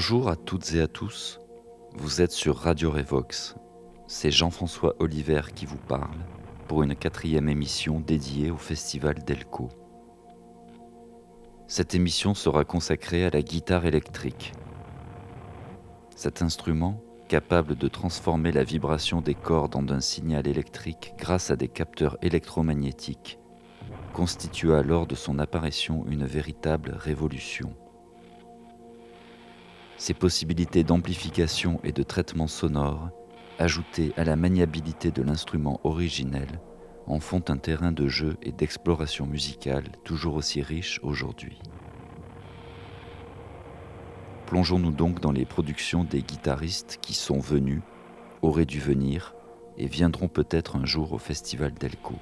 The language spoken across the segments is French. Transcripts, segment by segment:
Bonjour à toutes et à tous, vous êtes sur Radio Revox. C'est Jean-François Oliver qui vous parle pour une quatrième émission dédiée au Festival Delco. Cette émission sera consacrée à la guitare électrique. Cet instrument, capable de transformer la vibration des cordes en un signal électrique grâce à des capteurs électromagnétiques, constitua lors de son apparition une véritable révolution. Ces possibilités d'amplification et de traitement sonore, ajoutées à la maniabilité de l'instrument originel, en font un terrain de jeu et d'exploration musicale toujours aussi riche aujourd'hui. Plongeons-nous donc dans les productions des guitaristes qui sont venus, auraient dû venir et viendront peut-être un jour au Festival d'Elco.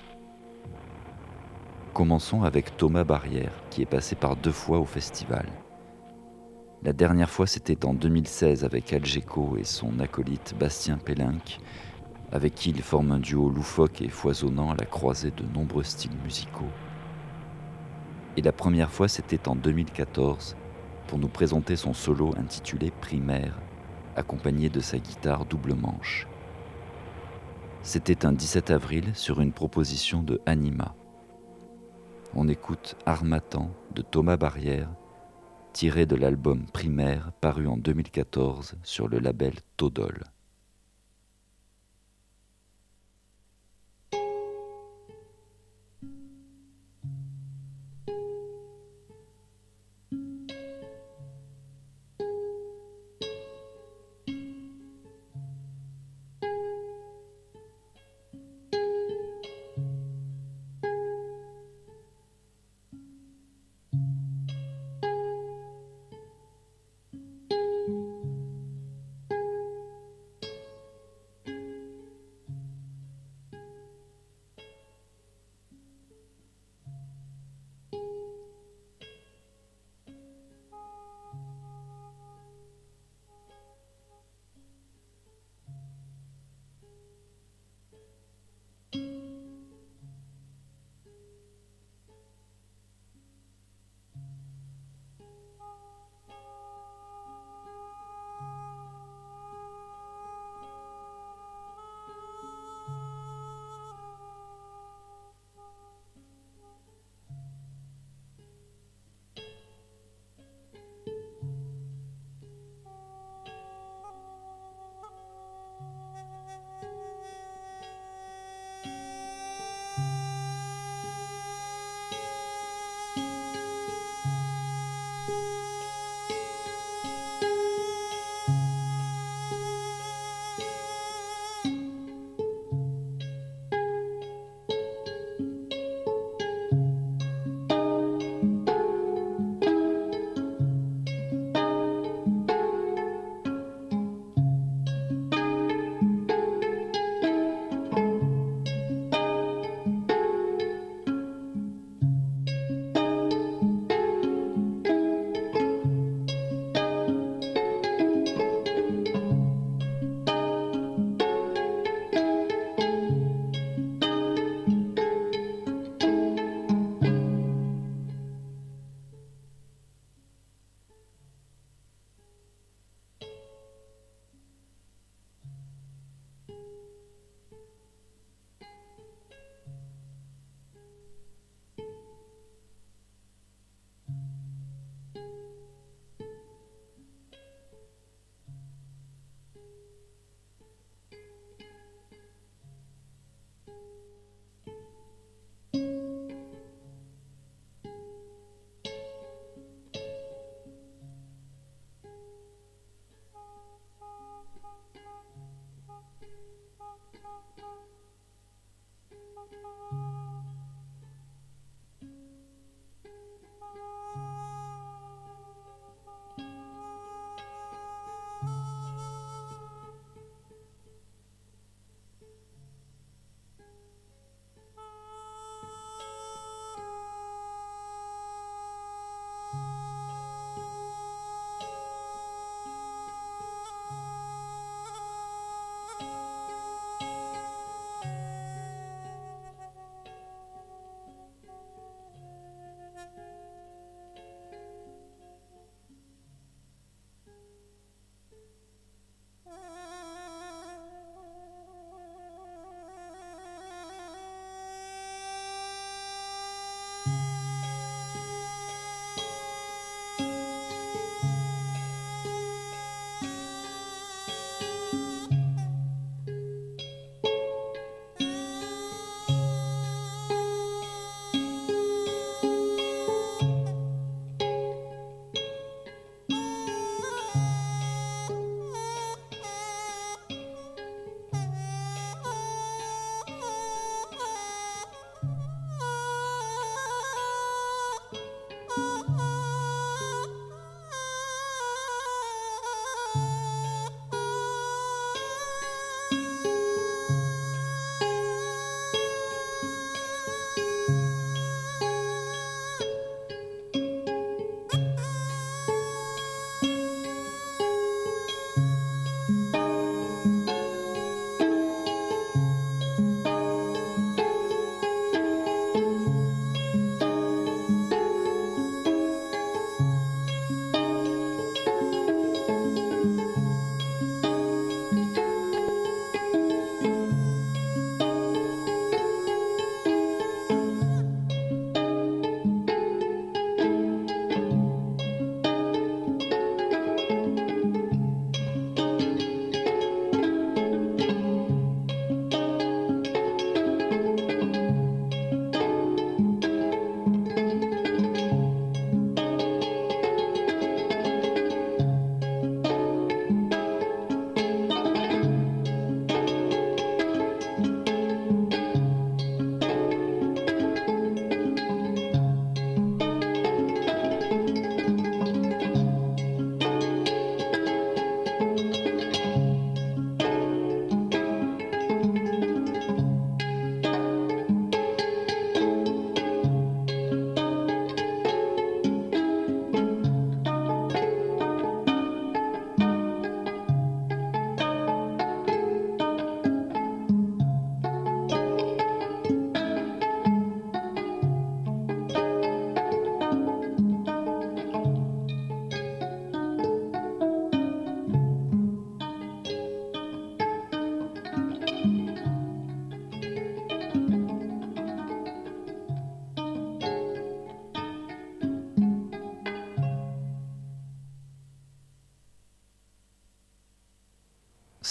Commençons avec Thomas Barrière, qui est passé par deux fois au festival. La dernière fois, c'était en 2016 avec Algeco et son acolyte Bastien Pellinck, avec qui il forme un duo loufoque et foisonnant à la croisée de nombreux styles musicaux. Et la première fois, c'était en 2014 pour nous présenter son solo intitulé Primaire, accompagné de sa guitare double manche. C'était un 17 avril sur une proposition de Anima. On écoute Armatan de Thomas Barrière, tiré de l'album Primaire paru en 2014 sur le label Todol.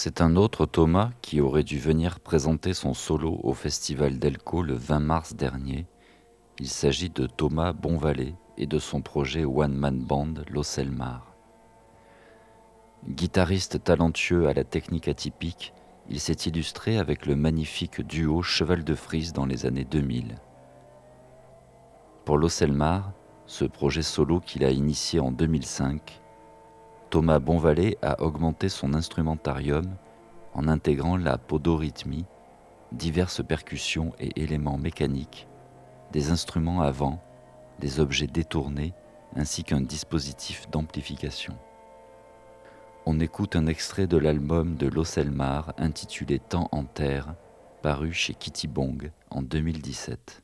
C'est un autre Thomas qui aurait dû venir présenter son solo au festival d'Elco le 20 mars dernier. Il s'agit de Thomas Bonvalet et de son projet One Man Band L'Osselmar. Guitariste talentueux à la technique atypique, il s'est illustré avec le magnifique duo Cheval de Frise dans les années 2000. Pour L'Osselmar, ce projet solo qu'il a initié en 2005, Thomas Bonvalet a augmenté son instrumentarium en intégrant la podorythmie, diverses percussions et éléments mécaniques, des instruments avant, des objets détournés ainsi qu'un dispositif d'amplification. On écoute un extrait de l'album de Losselmar intitulé Temps en terre, paru chez Kitty Bong en 2017.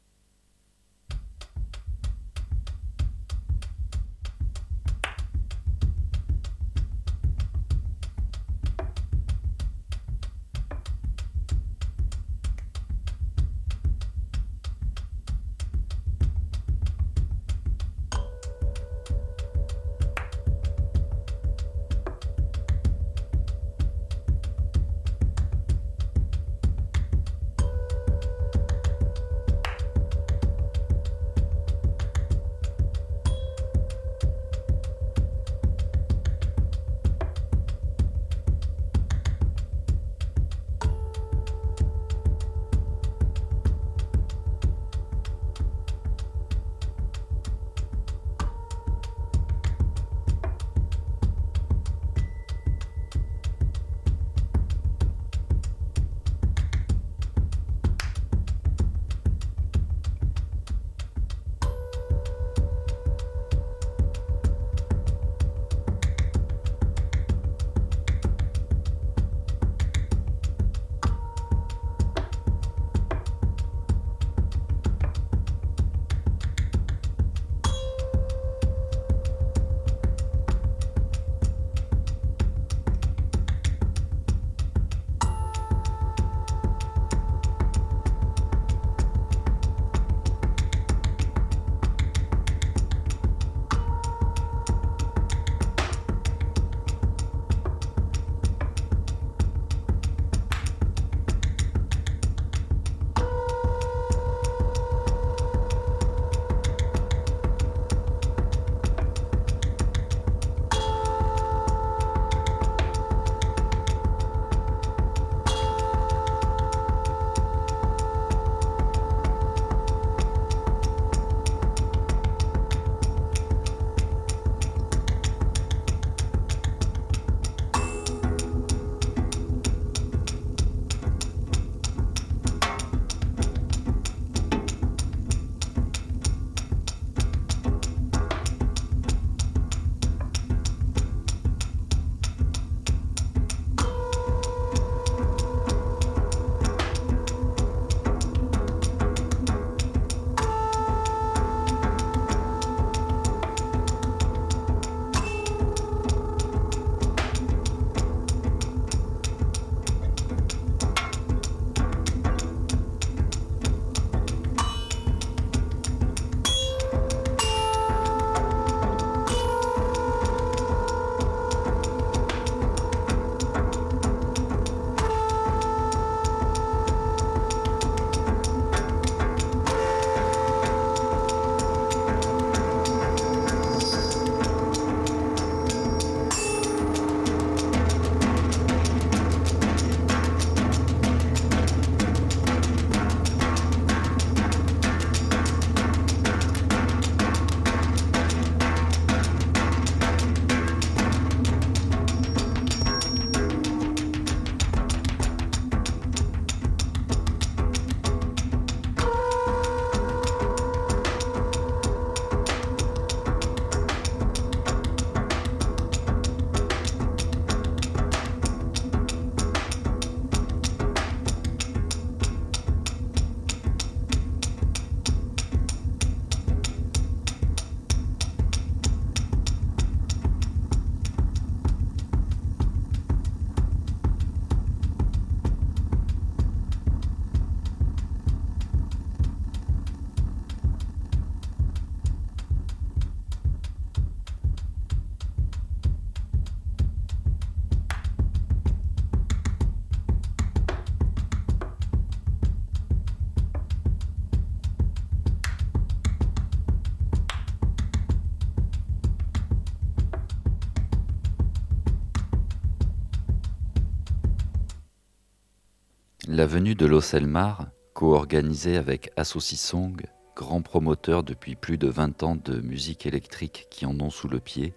La venue de l'Oselmar, co-organisée avec Song, grand promoteur depuis plus de 20 ans de musique électrique qui en ont sous le pied,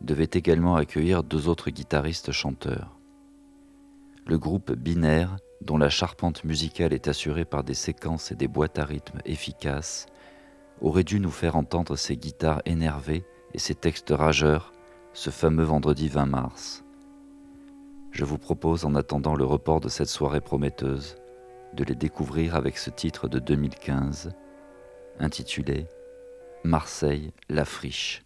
devait également accueillir deux autres guitaristes chanteurs. Le groupe Binaire, dont la charpente musicale est assurée par des séquences et des boîtes à rythme efficaces, aurait dû nous faire entendre ses guitares énervées et ses textes rageurs ce fameux vendredi 20 mars. Je vous propose, en attendant le report de cette soirée prometteuse, de les découvrir avec ce titre de 2015, intitulé Marseille, la friche.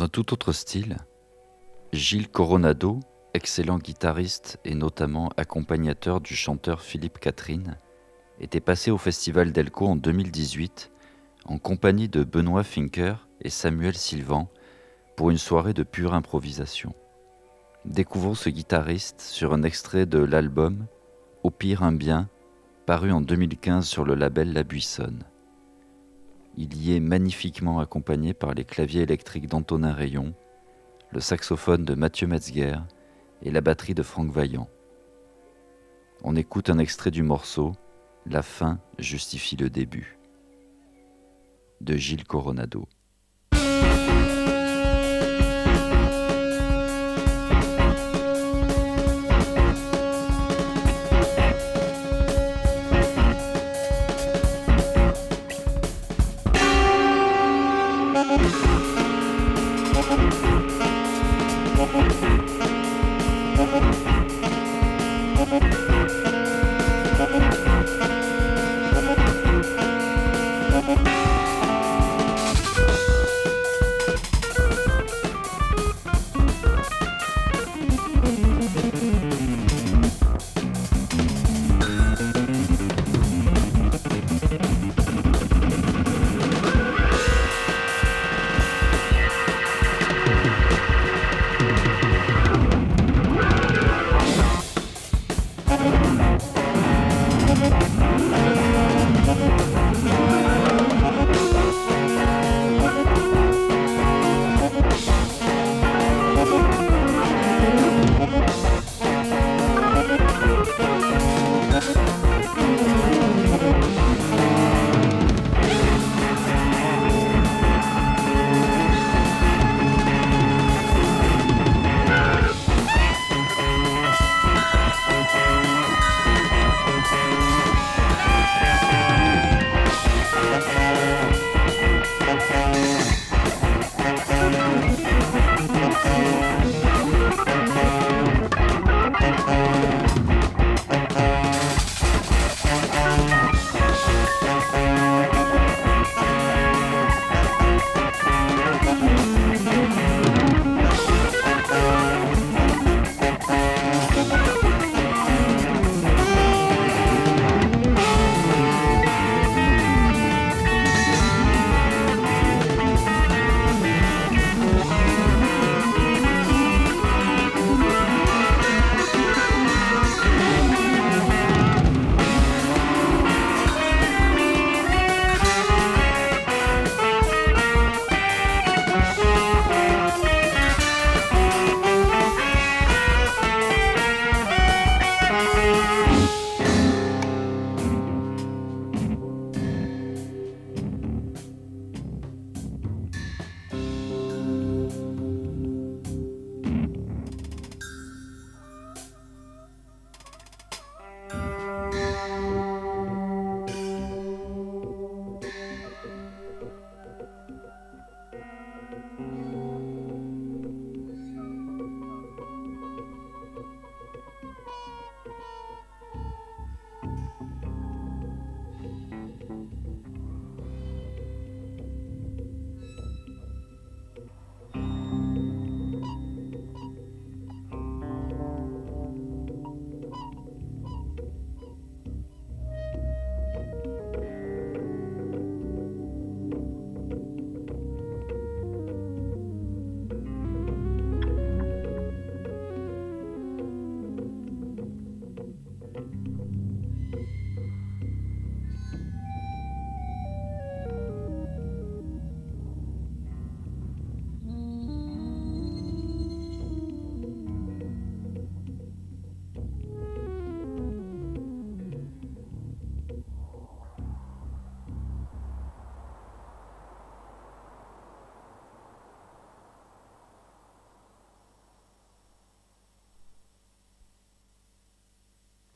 Un tout autre style, Gilles Coronado, excellent guitariste et notamment accompagnateur du chanteur Philippe Catherine, était passé au Festival d'Elco en 2018 en compagnie de Benoît Finker et Samuel Sylvan pour une soirée de pure improvisation. Découvrons ce guitariste sur un extrait de l'album Au pire un bien, paru en 2015 sur le label La Buissonne. Il y est magnifiquement accompagné par les claviers électriques d'Antonin Rayon, le saxophone de Mathieu Metzger et la batterie de Franck Vaillant. On écoute un extrait du morceau La fin justifie le début de Gilles Coronado.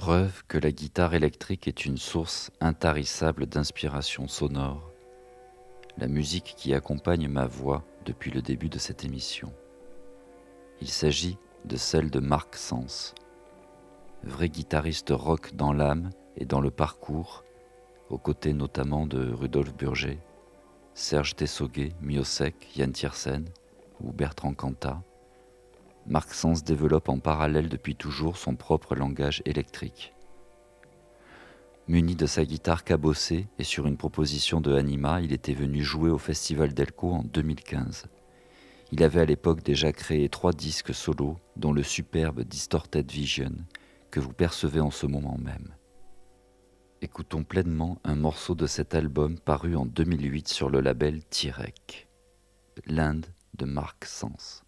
Preuve que la guitare électrique est une source intarissable d'inspiration sonore, la musique qui accompagne ma voix depuis le début de cette émission. Il s'agit de celle de Marc Sens, vrai guitariste rock dans l'âme et dans le parcours, aux côtés notamment de Rudolf Burger, Serge Tessoguet, Miosek, Yann Tiersen ou Bertrand Cantat, Marc Sens développe en parallèle depuis toujours son propre langage électrique. Muni de sa guitare cabossée et sur une proposition de Anima, il était venu jouer au Festival d'Elco en 2015. Il avait à l'époque déjà créé trois disques solos, dont le superbe Distorted Vision, que vous percevez en ce moment même. Écoutons pleinement un morceau de cet album paru en 2008 sur le label Tirek, l'Inde de Marc Sens.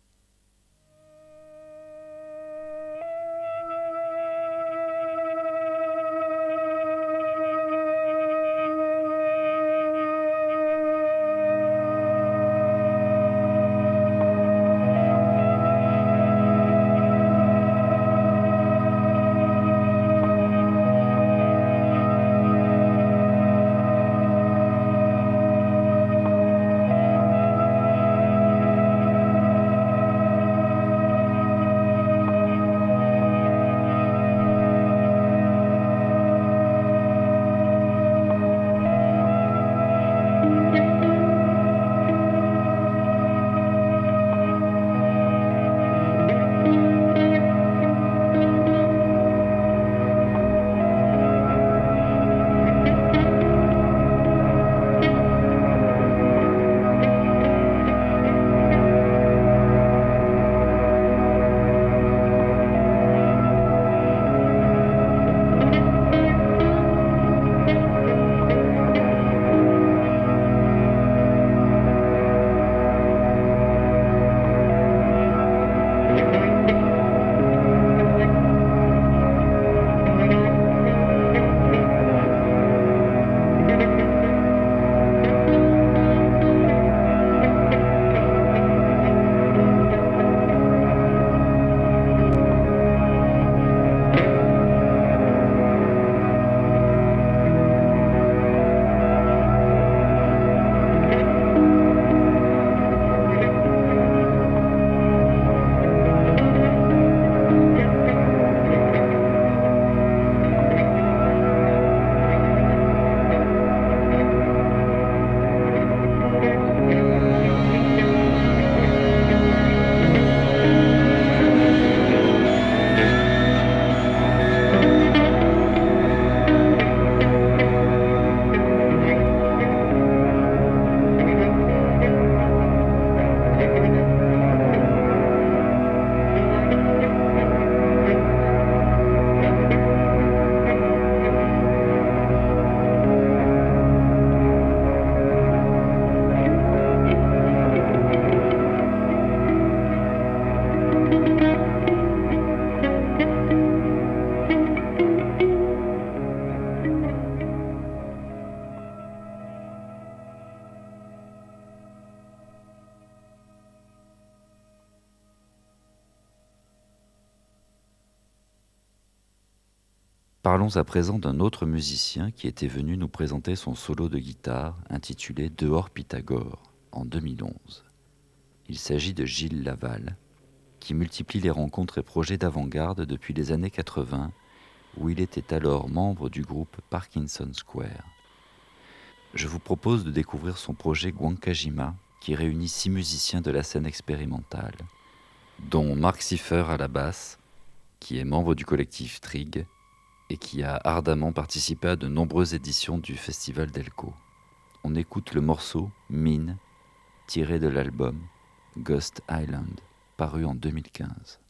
À présent d'un autre musicien qui était venu nous présenter son solo de guitare intitulé Dehors Pythagore en 2011. Il s'agit de Gilles Laval, qui multiplie les rencontres et projets d'avant-garde depuis les années 80, où il était alors membre du groupe Parkinson Square. Je vous propose de découvrir son projet Guankajima, qui réunit six musiciens de la scène expérimentale, dont Mark Siffer à la basse, qui est membre du collectif Trig, et qui a ardemment participé à de nombreuses éditions du Festival d'Elco. On écoute le morceau Mine, tiré de l'album Ghost Island, paru en 2015.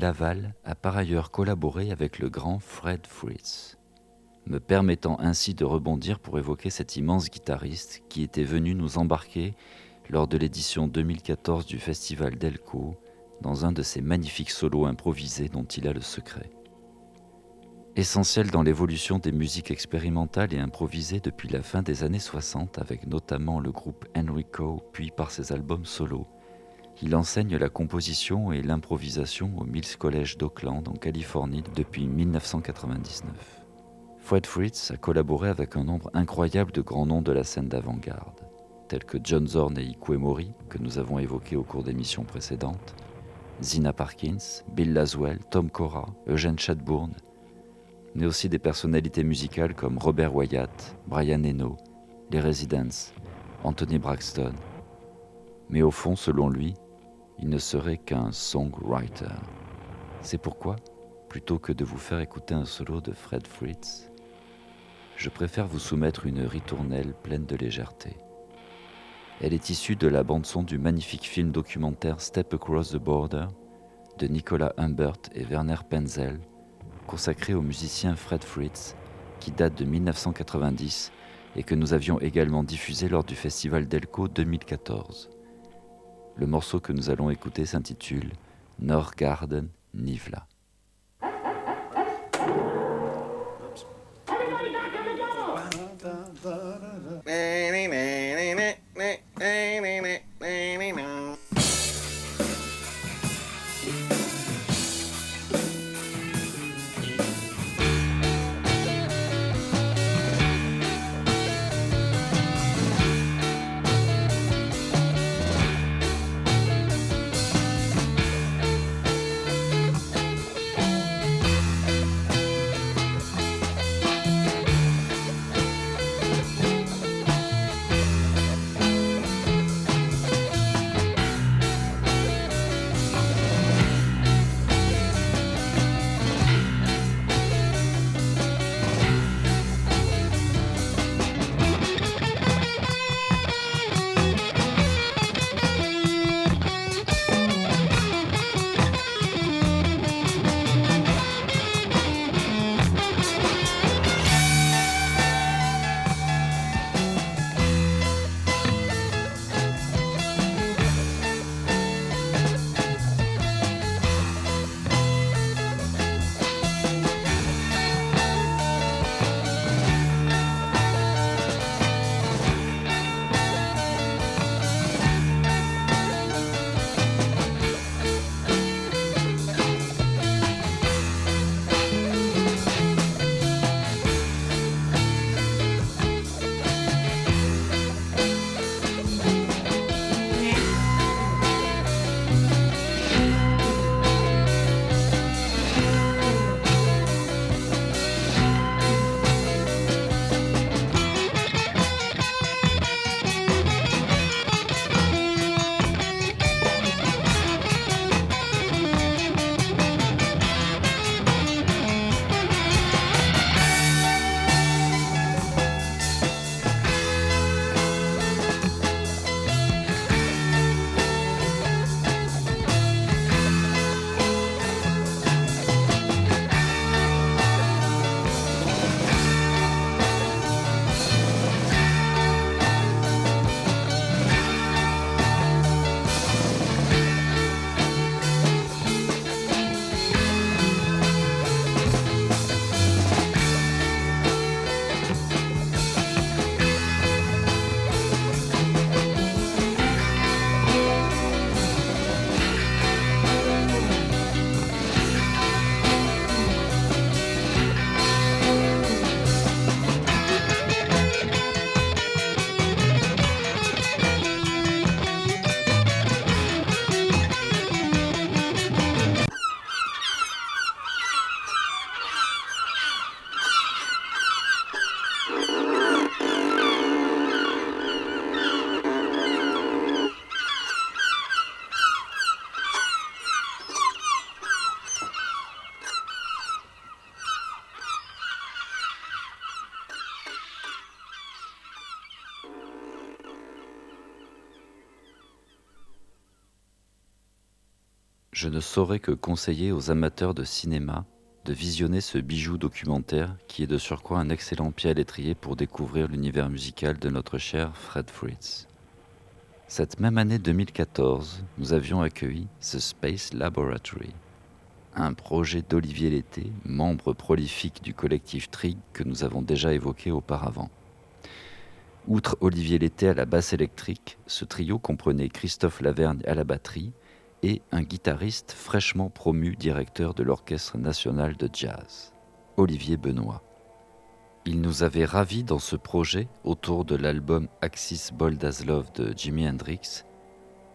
Laval a par ailleurs collaboré avec le grand Fred Fritz, me permettant ainsi de rebondir pour évoquer cet immense guitariste qui était venu nous embarquer lors de l'édition 2014 du Festival Delco dans un de ces magnifiques solos improvisés dont il a le secret. Essentiel dans l'évolution des musiques expérimentales et improvisées depuis la fin des années 60 avec notamment le groupe Enrico puis par ses albums solos, il enseigne la composition et l'improvisation au Mills College d'Oakland en Californie depuis 1999. Fred Fritz a collaboré avec un nombre incroyable de grands noms de la scène d'avant-garde, tels que John Zorn et Ikué Mori, que nous avons évoqués au cours d'émissions précédentes, Zina Parkins, Bill Laswell, Tom Cora, Eugene Chadbourne, mais aussi des personnalités musicales comme Robert Wyatt, Brian Eno, les Residents, Anthony Braxton. Mais au fond, selon lui, il ne serait qu'un songwriter. C'est pourquoi, plutôt que de vous faire écouter un solo de Fred Fritz, je préfère vous soumettre une ritournelle pleine de légèreté. Elle est issue de la bande-son du magnifique film documentaire Step Across the Border de Nicolas Humbert et Werner Penzel, consacré au musicien Fred Fritz, qui date de 1990 et que nous avions également diffusé lors du Festival Delco 2014. Le morceau que nous allons écouter s'intitule Norgarden Nivla. Je ne saurais que conseiller aux amateurs de cinéma de visionner ce bijou documentaire qui est de surcroît un excellent pied à l'étrier pour découvrir l'univers musical de notre cher Fred Fritz. Cette même année 2014, nous avions accueilli The Space Laboratory, un projet d'Olivier Lété, membre prolifique du collectif Trig que nous avons déjà évoqué auparavant. Outre Olivier Lété à la basse électrique, ce trio comprenait Christophe Lavergne à la batterie et un guitariste fraîchement promu directeur de l'Orchestre national de jazz, Olivier Benoît. Il nous avait ravis dans ce projet autour de l'album Axis Bold as Love de Jimi Hendrix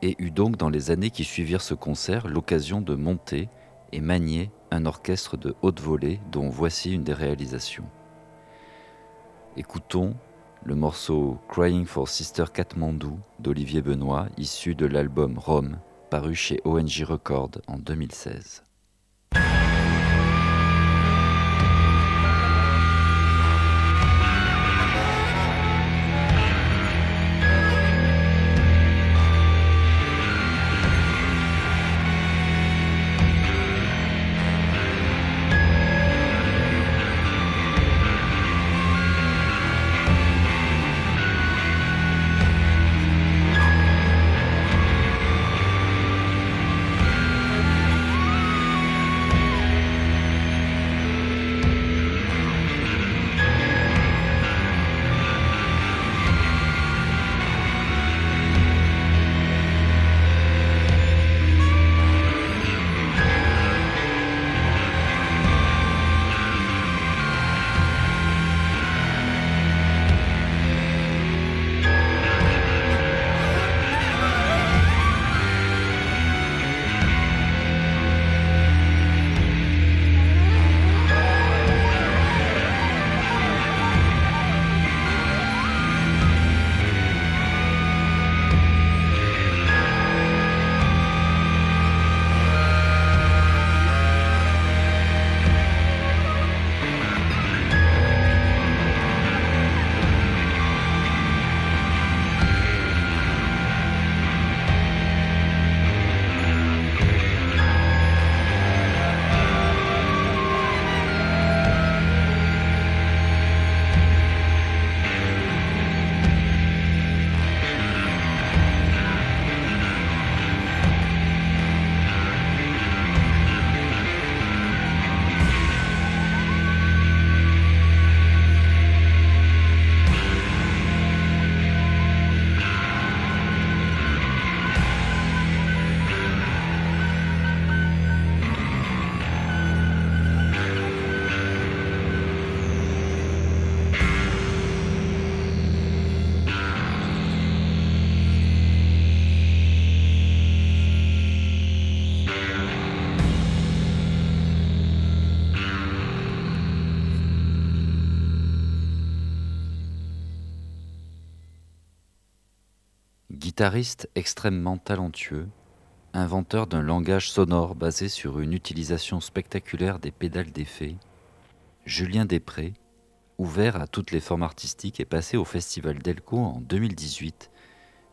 et eut donc dans les années qui suivirent ce concert l'occasion de monter et manier un orchestre de haute volée dont voici une des réalisations. Écoutons le morceau Crying for Sister Katmandou d'Olivier Benoît, issu de l'album Rome, paru chez ONG Records en 2016. Guitariste extrêmement talentueux, inventeur d'un langage sonore basé sur une utilisation spectaculaire des pédales d'effet, Julien Després, ouvert à toutes les formes artistiques et passé au Festival Delco en 2018,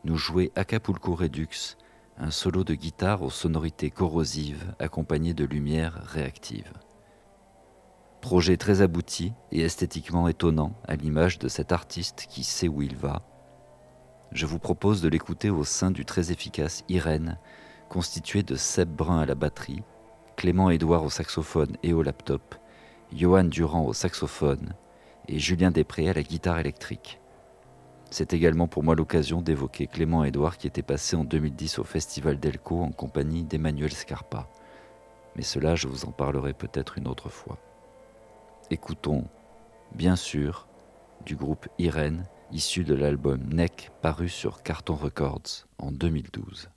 nous jouait Acapulco Redux, un solo de guitare aux sonorités corrosives accompagné de lumière réactive. Projet très abouti et esthétiquement étonnant à l'image de cet artiste qui sait où il va je vous propose de l'écouter au sein du très efficace Irène, constitué de Seb Brun à la batterie, Clément Édouard au saxophone et au laptop, Johan Durand au saxophone et Julien Després à la guitare électrique. C'est également pour moi l'occasion d'évoquer Clément Édouard qui était passé en 2010 au Festival Delco en compagnie d'Emmanuel Scarpa. Mais cela, je vous en parlerai peut-être une autre fois. Écoutons, bien sûr, du groupe Irène, issu de l'album Neck paru sur Carton Records en 2012.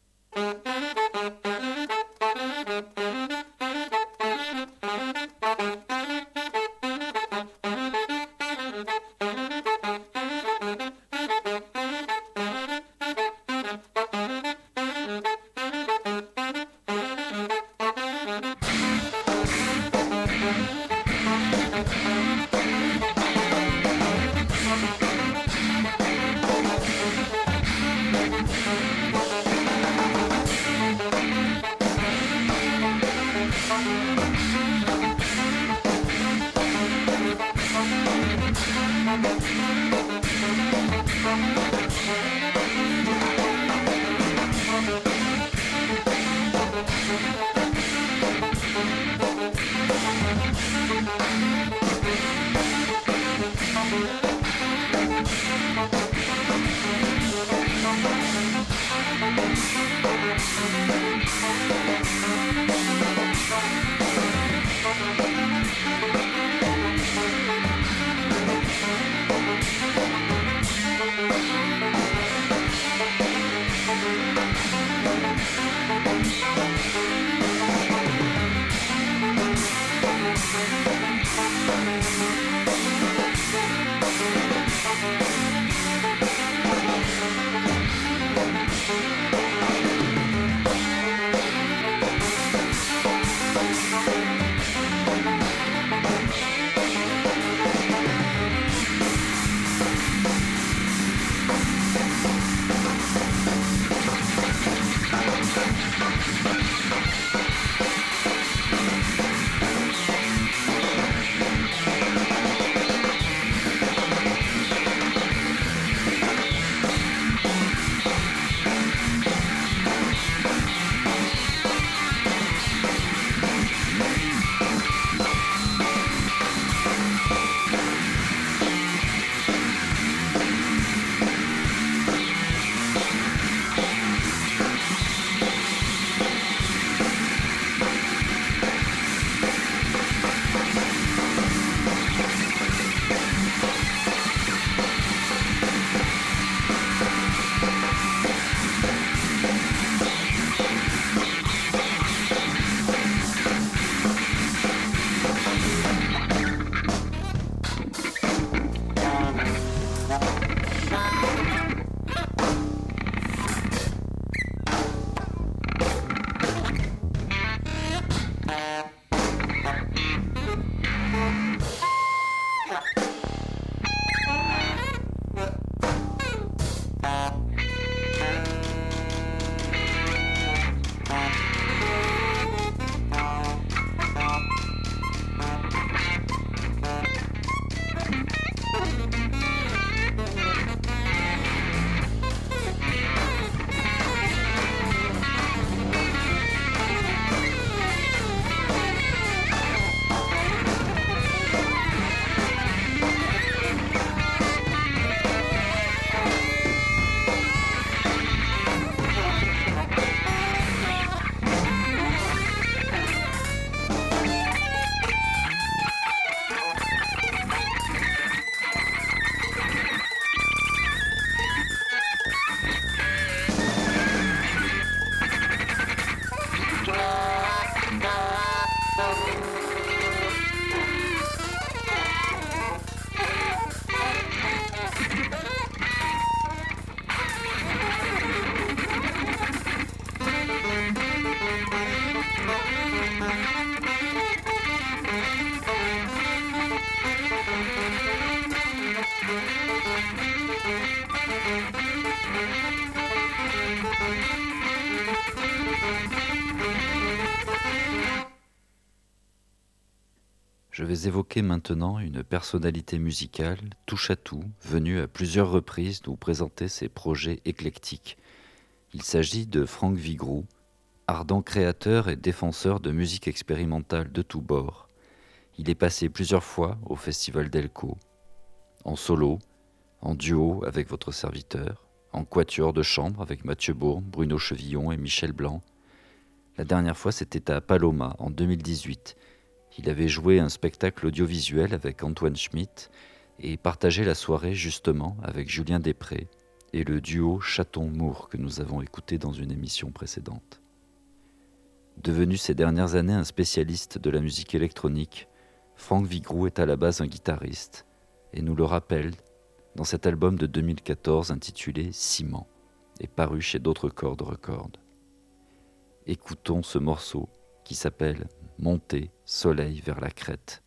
Je vais évoquer maintenant une personnalité musicale touche à tout, venue à plusieurs reprises nous présenter ses projets éclectiques. Il s'agit de Franck Vigroux, ardent créateur et défenseur de musique expérimentale de tous bords. Il est passé plusieurs fois au Festival d'Elco, en solo, en duo avec votre serviteur, en quatuor de chambre avec Mathieu Bourne, Bruno Chevillon et Michel Blanc. La dernière fois, c'était à Paloma en 2018 il avait joué un spectacle audiovisuel avec Antoine Schmitt et partagé la soirée justement avec Julien Després et le duo Chaton-Mour que nous avons écouté dans une émission précédente. Devenu ces dernières années un spécialiste de la musique électronique, Franck Vigroux est à la base un guitariste et nous le rappelle dans cet album de 2014 intitulé Ciment et paru chez d'autres cordes records. Écoutons ce morceau qui s'appelle Monter soleil vers la crête.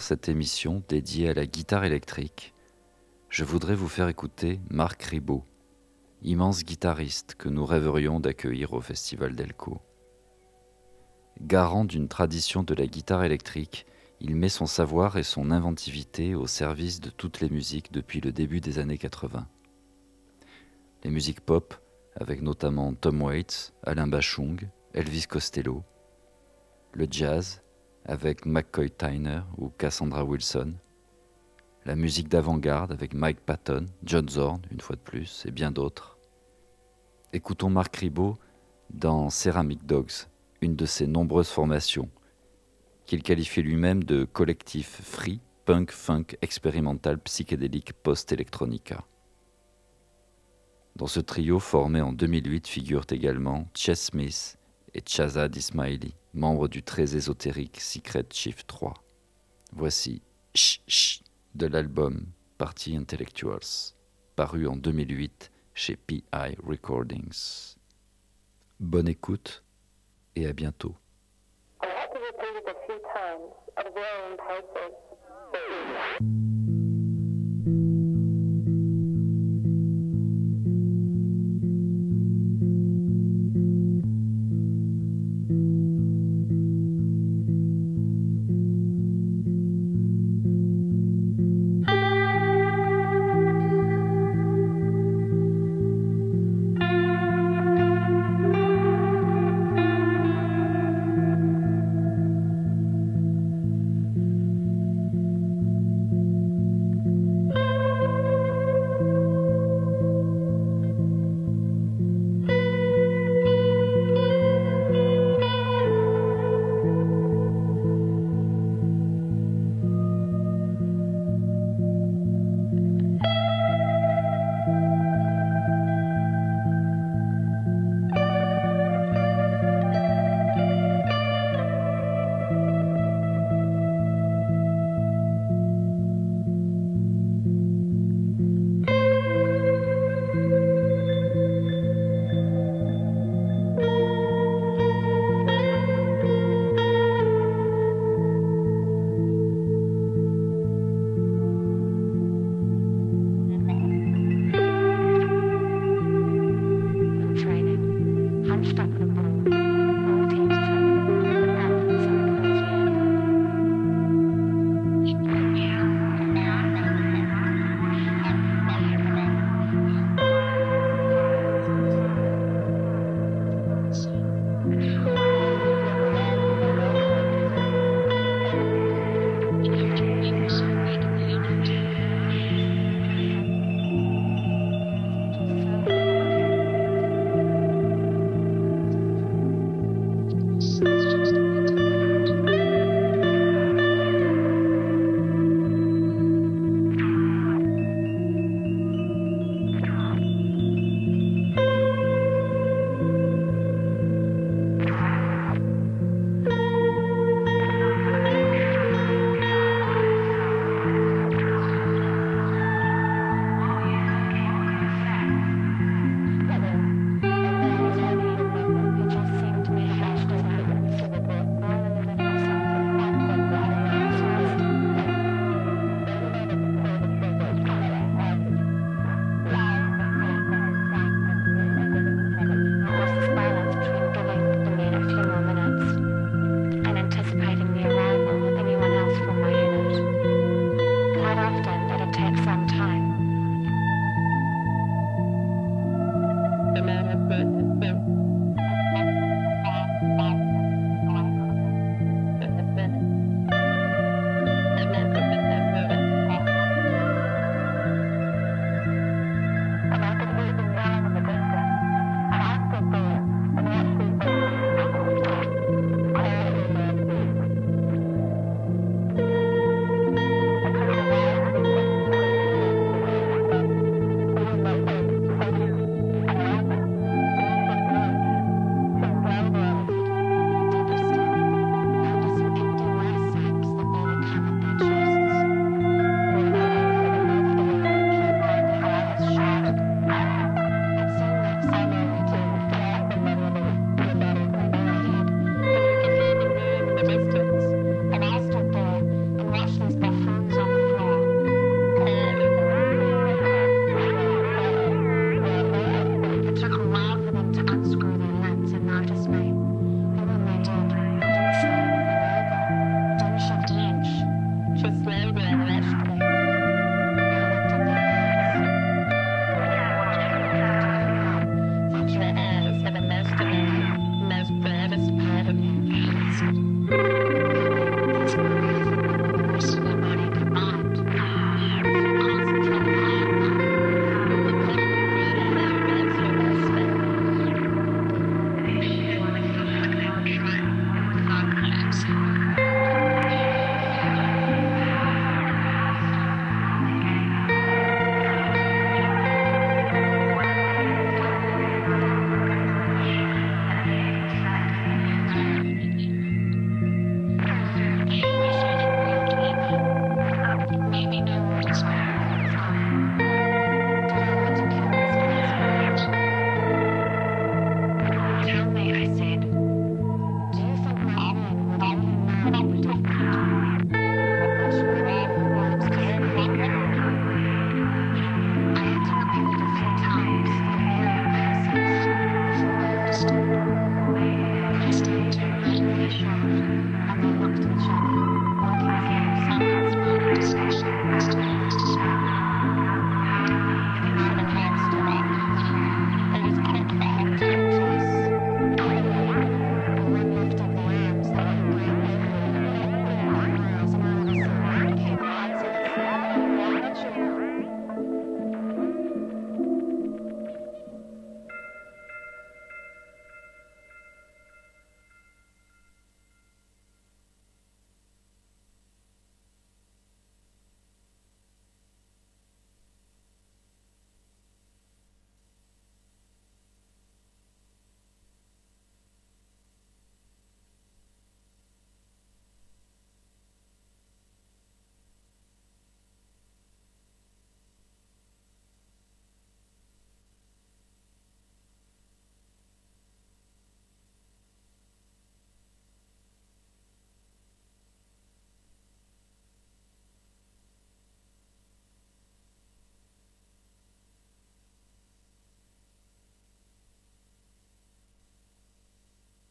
Cette émission dédiée à la guitare électrique, je voudrais vous faire écouter Marc Ribot, immense guitariste que nous rêverions d'accueillir au Festival d'Elco. Garant d'une tradition de la guitare électrique, il met son savoir et son inventivité au service de toutes les musiques depuis le début des années 80. Les musiques pop, avec notamment Tom Waits, Alain Bachung, Elvis Costello. Le jazz, avec McCoy Tyner ou Cassandra Wilson. La musique d'avant-garde avec Mike Patton, John Zorn, une fois de plus, et bien d'autres. Écoutons Marc Ribot dans Ceramic Dogs, une de ses nombreuses formations qu'il qualifie lui-même de collectif free, punk, funk, expérimental, psychédélique, post-electronica. Dans ce trio formé en 2008 figurent également Chess Smith et Chazad Ismaili, membre du très ésotérique Secret Shift 3. Voici Ch de l'album Party Intellectuals, paru en 2008 chez PI Recordings. Bonne écoute et à bientôt.